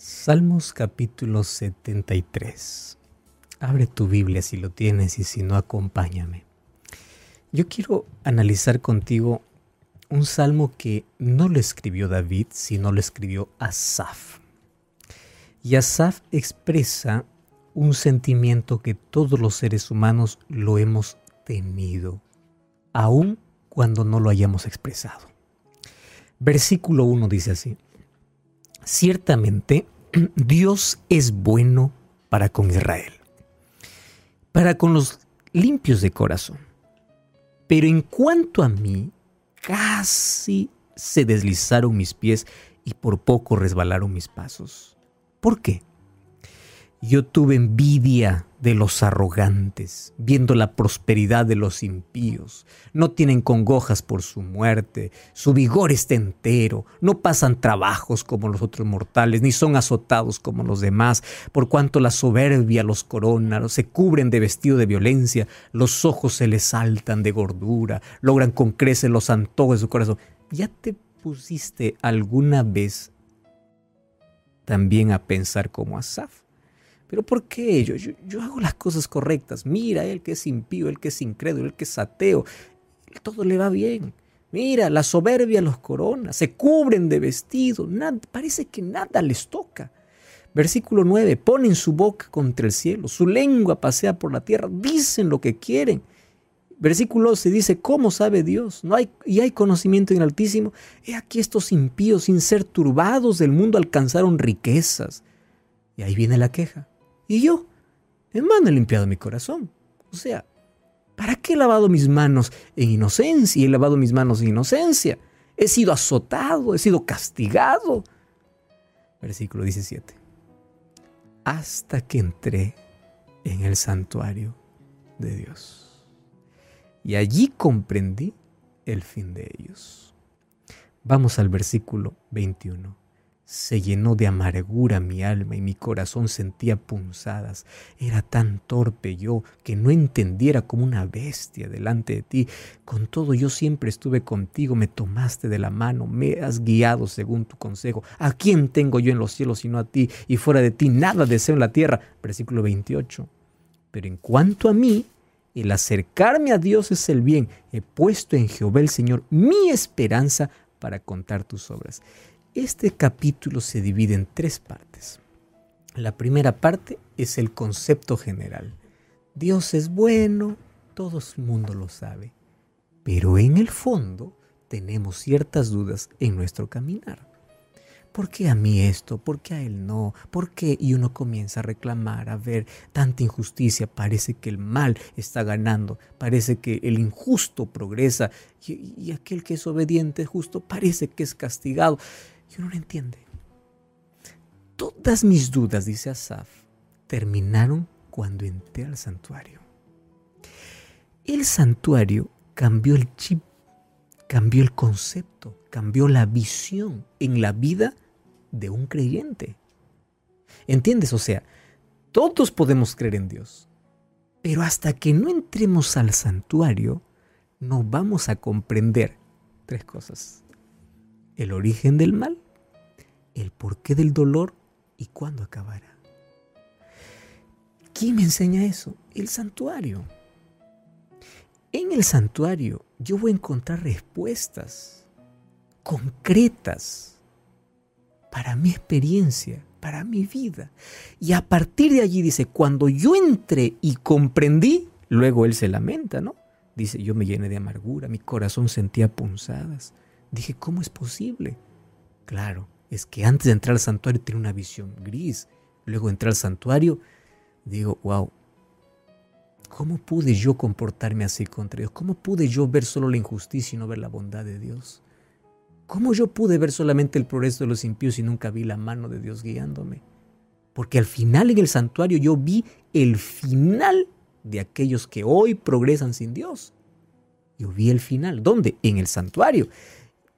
Salmos capítulo 73. Abre tu Biblia si lo tienes y si no, acompáñame. Yo quiero analizar contigo un salmo que no lo escribió David, sino lo escribió Asaf. Y Asaf expresa un sentimiento que todos los seres humanos lo hemos tenido, aun cuando no lo hayamos expresado. Versículo 1 dice así, ciertamente <clears throat> Dios es bueno para con Israel, para con los limpios de corazón. Pero en cuanto a mí, casi se deslizaron mis pies y por poco resbalaron mis pasos. ¿Por qué? Yo tuve envidia de los arrogantes, viendo la prosperidad de los impíos. No tienen congojas por su muerte, su vigor está entero, no pasan trabajos como los otros mortales, ni son azotados como los demás, por cuanto la soberbia los corona, se cubren de vestido de violencia, los ojos se les saltan de gordura, logran con creces los antojos de su corazón. ¿Ya te pusiste alguna vez también a pensar como Asaf? Pero ¿por qué yo, yo, hago las cosas correctas? Mira, él que es impío, él que es incrédulo, él que es ateo, todo le va bien. Mira, la soberbia los corona, se cubren de vestido, nada, parece que nada les toca. Versículo 9, ponen su boca contra el cielo, su lengua pasea por la tierra, dicen lo que quieren. Versículo 11 dice, ¿cómo sabe Dios? No hay, y hay conocimiento en el Altísimo. He aquí estos impíos, sin ser turbados del mundo, alcanzaron riquezas. Y ahí viene la queja. Y yo, en mano he limpiado mi corazón. O sea, ¿para qué he lavado mis manos en inocencia? He lavado mis manos en inocencia. He sido azotado, he sido castigado. Versículo 17. Hasta que entré en el santuario de Dios. Y allí comprendí el fin de ellos. Vamos al versículo 21. Se llenó de amargura mi alma y mi corazón sentía punzadas. Era tan torpe yo que no entendiera como una bestia delante de ti. Con todo yo siempre estuve contigo, me tomaste de la mano, me has guiado según tu consejo. ¿A quién tengo yo en los cielos sino a ti? Y fuera de ti nada deseo en la tierra. Versículo 28. Pero en cuanto a mí, el acercarme a Dios es el bien. He puesto en Jehová el Señor mi esperanza para contar tus obras. Este capítulo se divide en tres partes. La primera parte es el concepto general. Dios es bueno, todo el mundo lo sabe, pero en el fondo tenemos ciertas dudas en nuestro caminar. ¿Por qué a mí esto? ¿Por qué a él no? ¿Por qué? Y uno comienza a reclamar, a ver tanta injusticia. Parece que el mal está ganando, parece que el injusto progresa y, y aquel que es obediente, justo, parece que es castigado. Y uno no entiende. Todas mis dudas, dice Asaf, terminaron cuando entré al santuario. El santuario cambió el chip, cambió el concepto, cambió la visión en la vida de un creyente. ¿Entiendes? O sea, todos podemos creer en Dios, pero hasta que no entremos al santuario, no vamos a comprender tres cosas el origen del mal, el porqué del dolor y cuándo acabará. ¿Quién me enseña eso? El santuario. En el santuario yo voy a encontrar respuestas concretas para mi experiencia, para mi vida. Y a partir de allí dice, cuando yo entré y comprendí, luego él se lamenta, ¿no? Dice, yo me llené de amargura, mi corazón sentía punzadas. Dije, ¿cómo es posible? Claro, es que antes de entrar al santuario tenía una visión gris. Luego entrar al santuario, digo, wow, ¿cómo pude yo comportarme así contra Dios? ¿Cómo pude yo ver solo la injusticia y no ver la bondad de Dios? ¿Cómo yo pude ver solamente el progreso de los impíos y nunca vi la mano de Dios guiándome? Porque al final en el santuario yo vi el final de aquellos que hoy progresan sin Dios. Yo vi el final. ¿Dónde? En el santuario.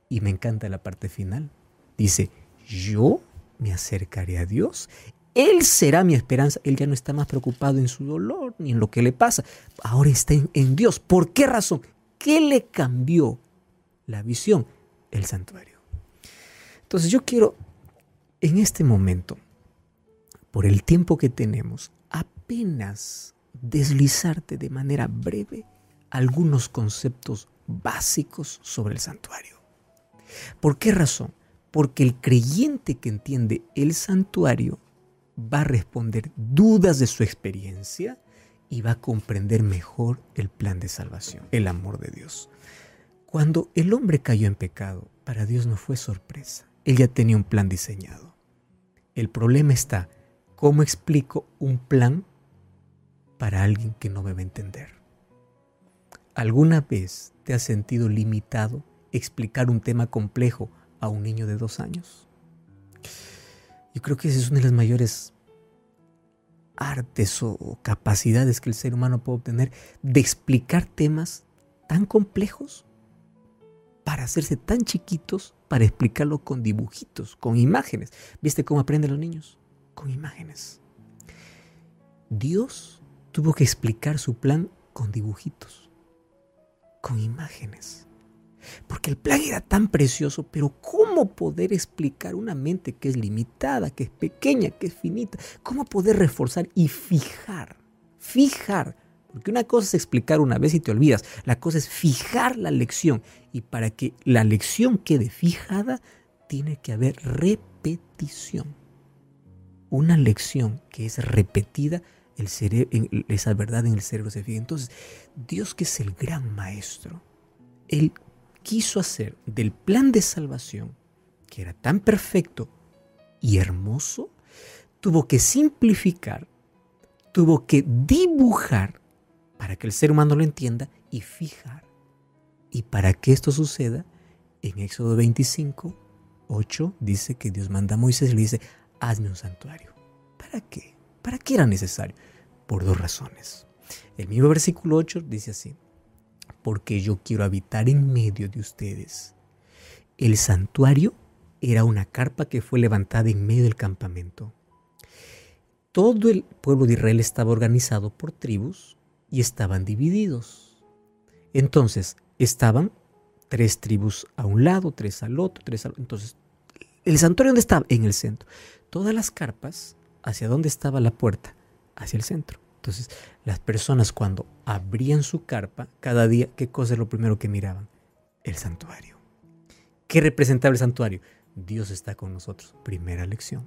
Y me encanta la parte final. Dice, yo me acercaré a Dios. Él será mi esperanza. Él ya no está más preocupado en su dolor ni en lo que le pasa. Ahora está en, Dios. ¿Por qué razón? ¿Qué le cambió la visión? El santuario. Entonces yo quiero en este momento, por el tiempo que tenemos, apenas deslizarte de manera breve algunos conceptos básicos sobre el santuario. ¿Por qué razón? Porque el creyente que entiende el santuario va a responder dudas de su experiencia y va a comprender mejor el plan de salvación, el amor de Dios. Cuando el hombre cayó en pecado, para Dios no fue sorpresa. Él ya tenía un plan diseñado. El problema está, ¿cómo explico un plan para alguien que no me va a entender? ¿Alguna vez te has sentido limitado explicar un tema complejo a un niño de dos años? Yo creo que esa es una de las mayores artes o capacidades que el ser humano puede obtener de explicar temas tan complejos para hacerse tan chiquitos, para explicarlo con dibujitos, con imágenes. ¿Viste cómo aprenden los niños? Con imágenes. Dios tuvo que explicar su plan con dibujitos, con imágenes. Porque el plan era tan precioso, pero ¿cómo poder explicar una mente que es limitada, que es pequeña, que es finita? ¿Cómo poder reforzar y fijar? Fijar porque una cosa es explicar una vez y te olvidas, la cosa es fijar la lección. Y para que la lección quede fijada, tiene que haber repetición. Una lección que es repetida, el esa verdad en el cerebro se fija. Entonces, Dios que es el gran maestro, Él quiso hacer del plan de salvación, que era tan perfecto y hermoso, tuvo que simplificar, tuvo que dibujar para que el ser humano lo entienda y fijar. Y para que esto suceda, en Éxodo 25, 8 dice que Dios manda a Moisés y le dice, hazme un santuario. ¿Para qué? ¿Para qué era necesario? Por dos razones. El mismo versículo 8 dice así, porque yo quiero habitar en medio de ustedes. El santuario era una carpa que fue levantada en medio del campamento. Todo el pueblo de Israel estaba organizado por tribus y estaban divididos. Entonces, estaban tres tribus a un lado, tres al otro, tres al otro. Entonces, ¿el santuario dónde estaba? En el centro. Todas las carpas, ¿hacia dónde estaba la puerta? Hacia el centro. Entonces, las personas cuando abrían su carpa, cada día, ¿qué cosa es lo primero que miraban? El santuario. ¿Qué representaba el santuario? Dios está con nosotros. Primera lección.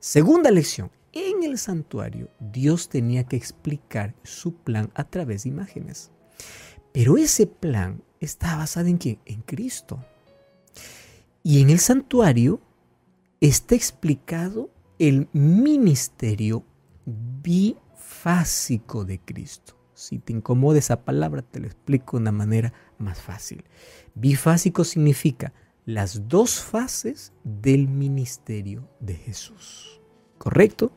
Segunda lección, en el santuario Dios tenía que explicar su plan a través de imágenes. Pero ese plan está basado en quién? En Cristo. Y en el santuario está explicado el ministerio bifásico de Cristo. Si te incomoda esa palabra, te lo explico de una manera más fácil. Bifásico significa las dos fases del ministerio de Jesús. ¿Correcto?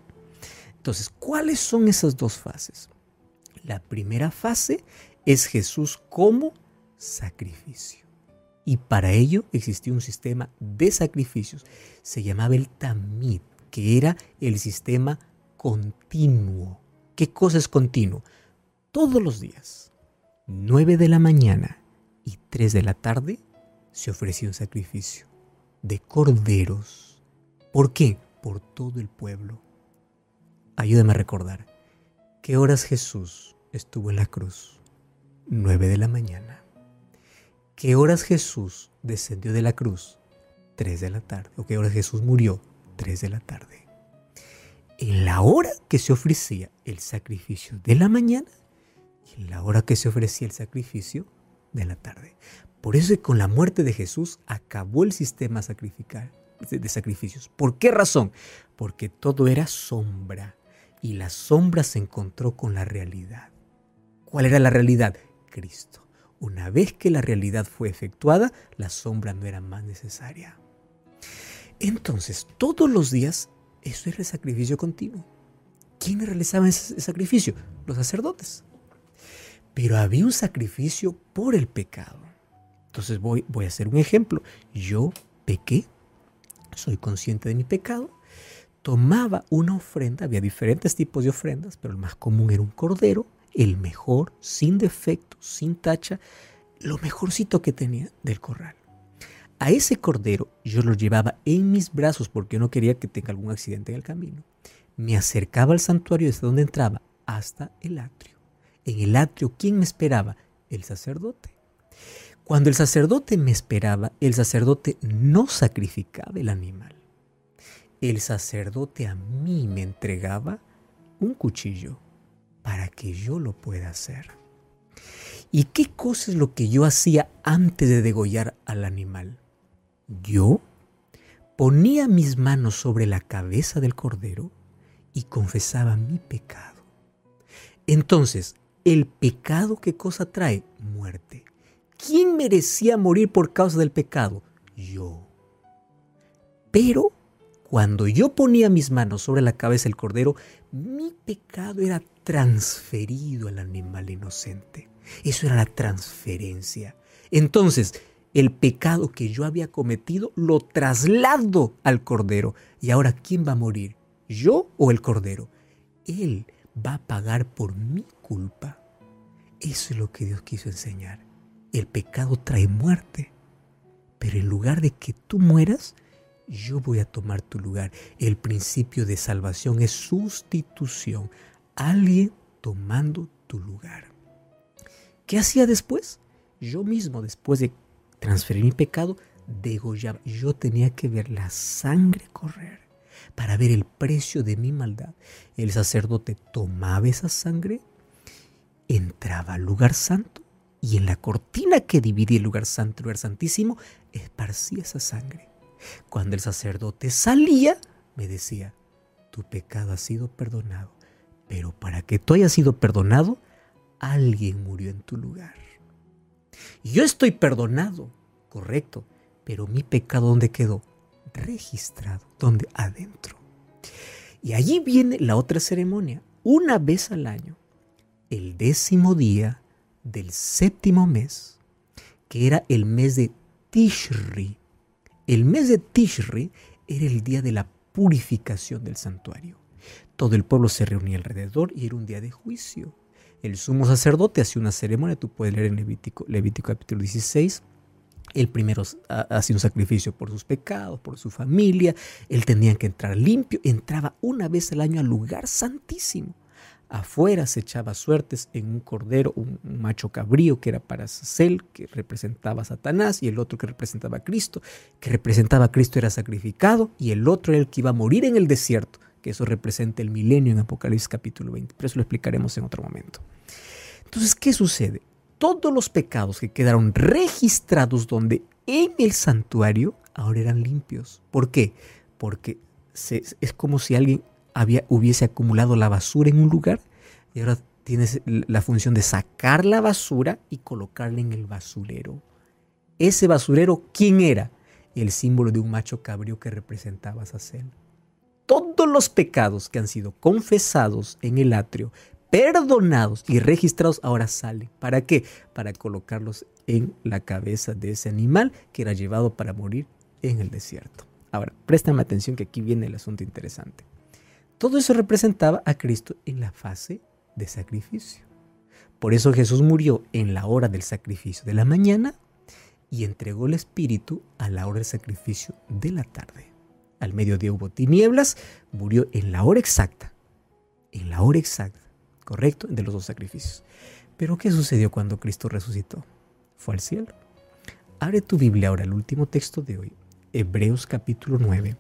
Entonces, ¿cuáles son esas dos fases? La primera fase es Jesús como sacrificio. Y para ello existía un sistema de sacrificios. Se llamaba el tamid, que era el sistema continuo. ¿Qué cosa es continuo? Todos los días, 9 de la mañana y 3 de la tarde, se ofrecía un sacrificio de corderos. ¿Por qué? Por todo el pueblo. Ayúdame a recordar. ¿Qué horas Jesús estuvo en la cruz? Nueve de la mañana. ¿Qué horas Jesús descendió de la cruz? Tres de la tarde. ¿O qué horas Jesús murió? Tres de la tarde. En la hora que se ofrecía el sacrificio de la mañana y en la hora que se ofrecía el sacrificio de la tarde. Por eso con la muerte de Jesús acabó el sistema de sacrificios. ¿Por qué razón? Porque todo era sombra y la sombra se encontró con la realidad. ¿Cuál era la realidad? Cristo. Una vez que la realidad fue efectuada, la sombra no era más necesaria. Entonces, todos los días, eso es el sacrificio continuo. ¿quién realizaba ese sacrificio? Los sacerdotes. Pero había un sacrificio por el pecado. Entonces voy, a hacer un ejemplo. Yo pequé, soy consciente de mi pecado, tomaba una ofrenda, había diferentes tipos de ofrendas, pero el más común era un cordero, el mejor, sin defecto, sin tacha, lo mejorcito que tenía del corral. A ese cordero yo lo llevaba en mis brazos porque yo no quería que tenga algún accidente en el camino. Me acercaba al santuario desde donde entraba hasta el atrio. En el atrio, ¿quién me esperaba? El sacerdote. Cuando el sacerdote me esperaba, el sacerdote no sacrificaba el animal. El sacerdote a mí me entregaba un cuchillo para que yo lo pueda hacer. ¿Y qué cosa es lo que yo hacía antes de degollar al animal? Yo ponía mis manos sobre la cabeza del cordero y confesaba mi pecado. Entonces, ¿el pecado qué cosa trae? Muerte. ¿Quién merecía morir por causa del pecado? Yo. Pero cuando yo ponía mis manos sobre la cabeza del cordero, mi pecado era transferido al animal inocente. Eso era la transferencia. Entonces, el pecado que yo había cometido lo traslado al cordero. Y ahora, ¿quién va a morir? ¿Yo o el cordero? Él va a pagar por mi culpa. Eso es lo que Dios quiso enseñar. El pecado trae muerte. Pero en lugar de que tú mueras, yo voy a tomar tu lugar. El principio de salvación es sustitución. Alguien tomando tu lugar. ¿Qué hacía después? Yo mismo, después de transferir mi pecado, degollaba. Yo tenía que ver la sangre correr para ver el precio de mi maldad. El sacerdote tomaba esa sangre, entraba al lugar santo y en la cortina que dividía el lugar santo y el lugar santísimo, esparcía esa sangre. Cuando el sacerdote salía, me decía, tu pecado ha sido perdonado, pero para que tú hayas sido perdonado, alguien murió en tu lugar. Yo estoy perdonado, correcto, pero mi pecado ¿dónde quedó? Registrado, ¿dónde? Adentro. Y allí viene la otra ceremonia, una vez al año, el décimo día del séptimo mes, que era el mes de Tishri. El mes de Tishri era el día de la purificación del santuario. Todo el pueblo se reunía alrededor y era un día de juicio el sumo sacerdote hacía una ceremonia, tú puedes leer en Levítico, Levítico capítulo 16, el primero hacía un sacrificio por sus pecados, por su familia, él tenía que entrar limpio, entraba una vez al año al lugar santísimo. Afuera se echaba suertes en un cordero, un, macho cabrío que era para Sacel, que representaba a Satanás, y el otro que representaba a Cristo, que representaba a Cristo era sacrificado, y el otro era el que iba a morir en el desierto, que eso representa el milenio en Apocalipsis capítulo 20. Pero eso lo explicaremos en otro momento. Entonces, ¿qué sucede? Todos los pecados que quedaron registrados donde en el santuario ahora eran limpios. ¿Por qué? Porque es como si alguien hubiese acumulado la basura en un lugar y ahora tienes la función de sacar la basura y colocarla en el basurero. Ese basurero, ¿quién era? El símbolo de un macho cabrío que representaba a Sacel. Todos los pecados que han sido confesados en el atrio perdonados y registrados ahora salen. ¿Para qué? Para colocarlos en la cabeza de ese animal que era llevado para morir en el desierto. Ahora, préstame atención que aquí viene el asunto interesante. Todo eso representaba a Cristo en la fase de sacrificio. Por eso Jesús murió en la hora del sacrificio de la mañana y entregó el Espíritu a la hora del sacrificio de la tarde. Al mediodía hubo tinieblas, murió en la hora exacta, en la hora exacta ¿correcto? De los dos sacrificios. Pero ¿qué sucedió cuando Cristo resucitó? Fue al cielo. Abre tu Biblia ahora, el último texto de hoy, Hebreos capítulo 9,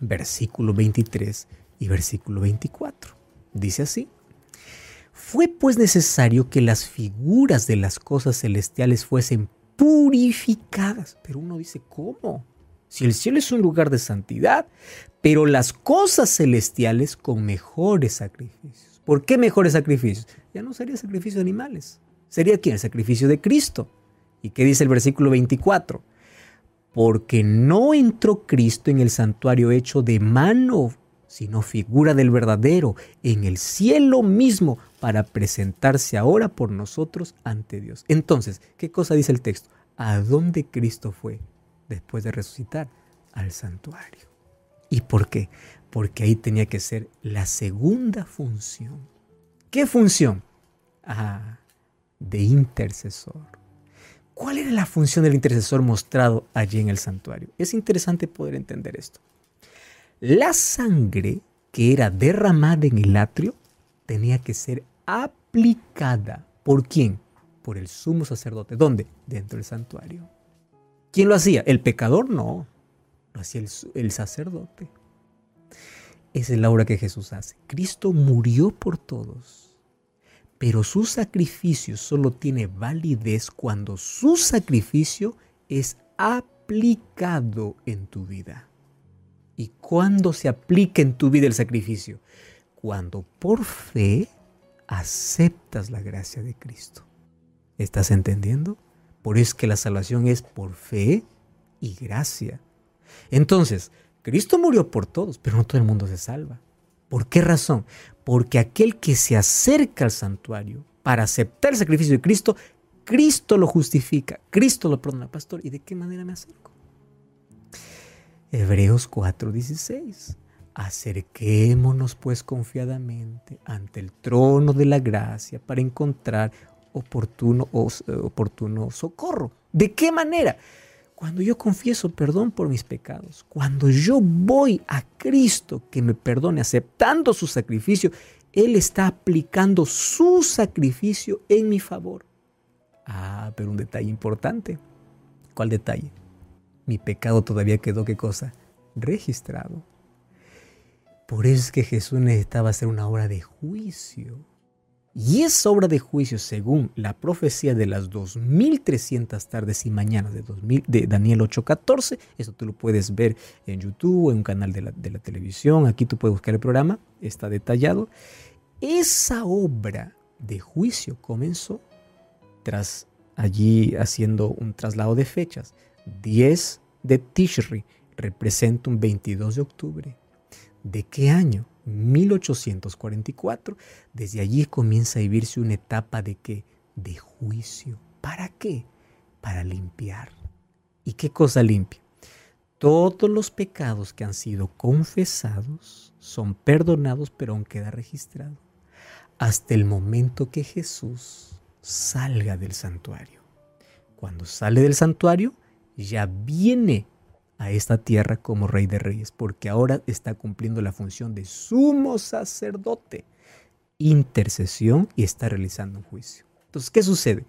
versículo 23 y versículo 24. Dice así. Fue pues necesario que las figuras de las cosas celestiales fuesen purificadas. Pero uno dice, ¿cómo? Si el cielo es un lugar de santidad, pero las cosas celestiales con mejores sacrificios. ¿Por qué mejores sacrificios? Ya no sería sacrificio de animales. ¿Sería quién? El sacrificio de Cristo. ¿Y qué dice el versículo 24? Porque no entró Cristo en el santuario hecho de mano, sino figura del verdadero en el cielo mismo para presentarse ahora por nosotros ante Dios. Entonces, ¿qué cosa dice el texto? ¿A dónde Cristo fue después de resucitar? Al santuario. ¿Y por qué? Porque ahí tenía que ser la segunda función. ¿Qué función? Ah, de intercesor. ¿Cuál era la función del intercesor mostrado allí en el santuario? Es interesante poder entender esto. La sangre que era derramada en el atrio tenía que ser aplicada. ¿Por quién? Por el sumo sacerdote. ¿Dónde? Dentro del santuario. ¿Quién lo hacía? ¿El pecador? No. Lo hacía el, el sacerdote. Es la obra que Jesús hace. Cristo murió por todos. Pero su sacrificio solo tiene validez cuando su sacrificio es aplicado en tu vida. ¿Y cuándo se aplica en tu vida el sacrificio? Cuando por fe aceptas la gracia de Cristo. ¿Estás entendiendo? Por eso es que la salvación es por fe y gracia. Entonces, Cristo murió por todos, pero no todo el mundo se salva. ¿Por qué razón? Porque aquel que se acerca al santuario para aceptar el sacrificio de Cristo, Cristo lo justifica, Cristo lo perdona, pastor. ¿Y de qué manera me acerco? Hebreos 4:16. Acerquémonos pues confiadamente ante el trono de la gracia para encontrar oportuno, oportuno socorro. ¿De qué manera? Cuando yo confieso perdón por mis pecados, cuando yo voy a Cristo que me perdone aceptando su sacrificio, Él está aplicando su sacrificio en mi favor. Ah, pero un detalle importante. ¿Cuál detalle? Mi pecado todavía quedó, ¿qué cosa? Registrado. Por eso es que Jesús necesitaba hacer una obra de juicio y esa obra de juicio, según la profecía de las 2300 tardes y mañanas de, de Daniel 8:14, eso tú lo puedes ver en YouTube en un canal de la, de la televisión, aquí tú puedes buscar el programa, está detallado. Esa obra de juicio comenzó tras allí haciendo un traslado de fechas. 10 de Tishri representa un 22 de octubre. ¿De qué año? 1844, desde allí comienza a vivirse una etapa de qué? De juicio. ¿Para qué? Para limpiar. ¿Y qué cosa limpia? Todos los pecados que han sido confesados son perdonados, pero aún queda registrado. Hasta el momento que Jesús salga del santuario. Cuando sale del santuario, ya viene a esta tierra como rey de reyes, porque ahora está cumpliendo la función de sumo sacerdote, intercesión y está realizando un juicio. Entonces, ¿qué sucede?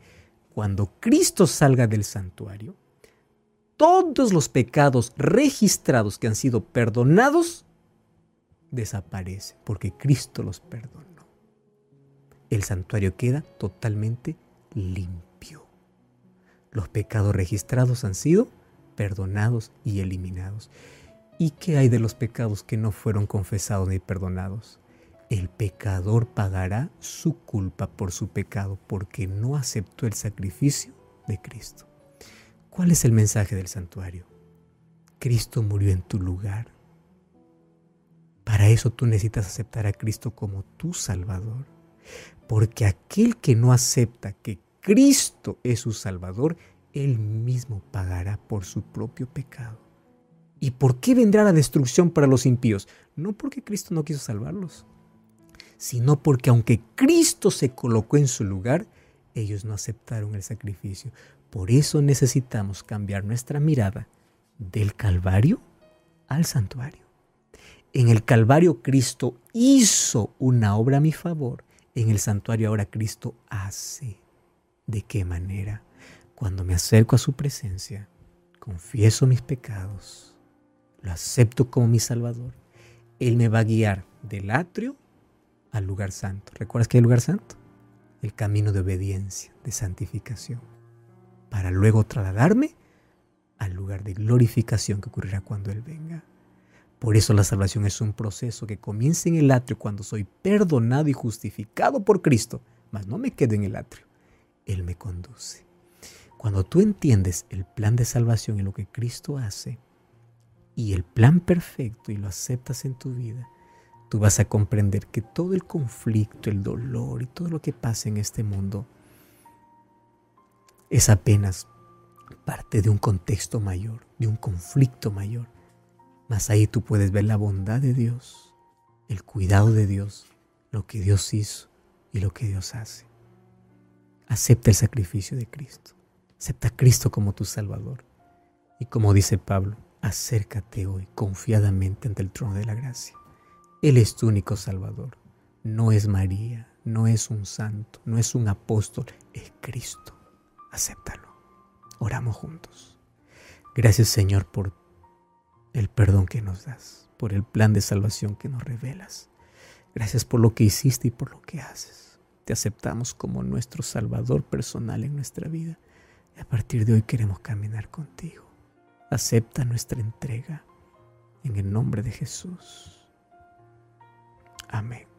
Cuando Cristo salga del santuario, todos los pecados registrados que han sido perdonados desaparecen, porque Cristo los perdonó. El santuario queda totalmente limpio. Los pecados registrados han sido perdonados y eliminados. ¿Y qué hay de los pecados que no fueron confesados ni perdonados? El pecador pagará su culpa por su pecado porque no aceptó el sacrificio de Cristo. ¿Cuál es el mensaje del santuario? Cristo murió en tu lugar. Para eso tú necesitas aceptar a Cristo como tu Salvador. Porque aquel que no acepta que Cristo es su Salvador él mismo pagará por su propio pecado. ¿Y por qué vendrá la destrucción para los impíos? No porque Cristo no quiso salvarlos, sino porque aunque Cristo se colocó en su lugar, ellos no aceptaron el sacrificio. Por eso necesitamos cambiar nuestra mirada del Calvario al santuario. En el Calvario Cristo hizo una obra a mi favor. En el santuario ahora Cristo hace. ¿De qué manera? Cuando me acerco a su presencia, confieso mis pecados, lo acepto como mi Salvador, Él me va a guiar del atrio al lugar santo. ¿Recuerdas es el lugar santo? El camino de obediencia, de santificación, para luego trasladarme al lugar de glorificación que ocurrirá cuando Él venga. Por eso la salvación es un proceso que comienza en el atrio cuando soy perdonado y justificado por Cristo, mas no me quedo en el atrio. Él me conduce. Cuando tú entiendes el plan de salvación y lo que Cristo hace, y el plan perfecto y lo aceptas en tu vida, tú vas a comprender que todo el conflicto, el dolor y todo lo que pasa en este mundo es apenas parte de un contexto mayor, de un conflicto mayor. Mas ahí tú puedes ver la bondad de Dios, el cuidado de Dios, lo que Dios hizo y lo que Dios hace. Acepta el sacrificio de Cristo. Acepta a Cristo como tu Salvador. Y como dice Pablo, acércate hoy confiadamente ante el trono de la gracia. Él es tu único Salvador. No es María, no es un santo, no es un apóstol, es Cristo. Acéptalo. Oramos juntos. Gracias Señor por el perdón que nos das, por el plan de salvación que nos revelas. Gracias por lo que hiciste y por lo que haces. Te aceptamos como nuestro Salvador personal en nuestra vida. A partir de hoy queremos caminar contigo. Acepta nuestra entrega en el nombre de Jesús. Amén.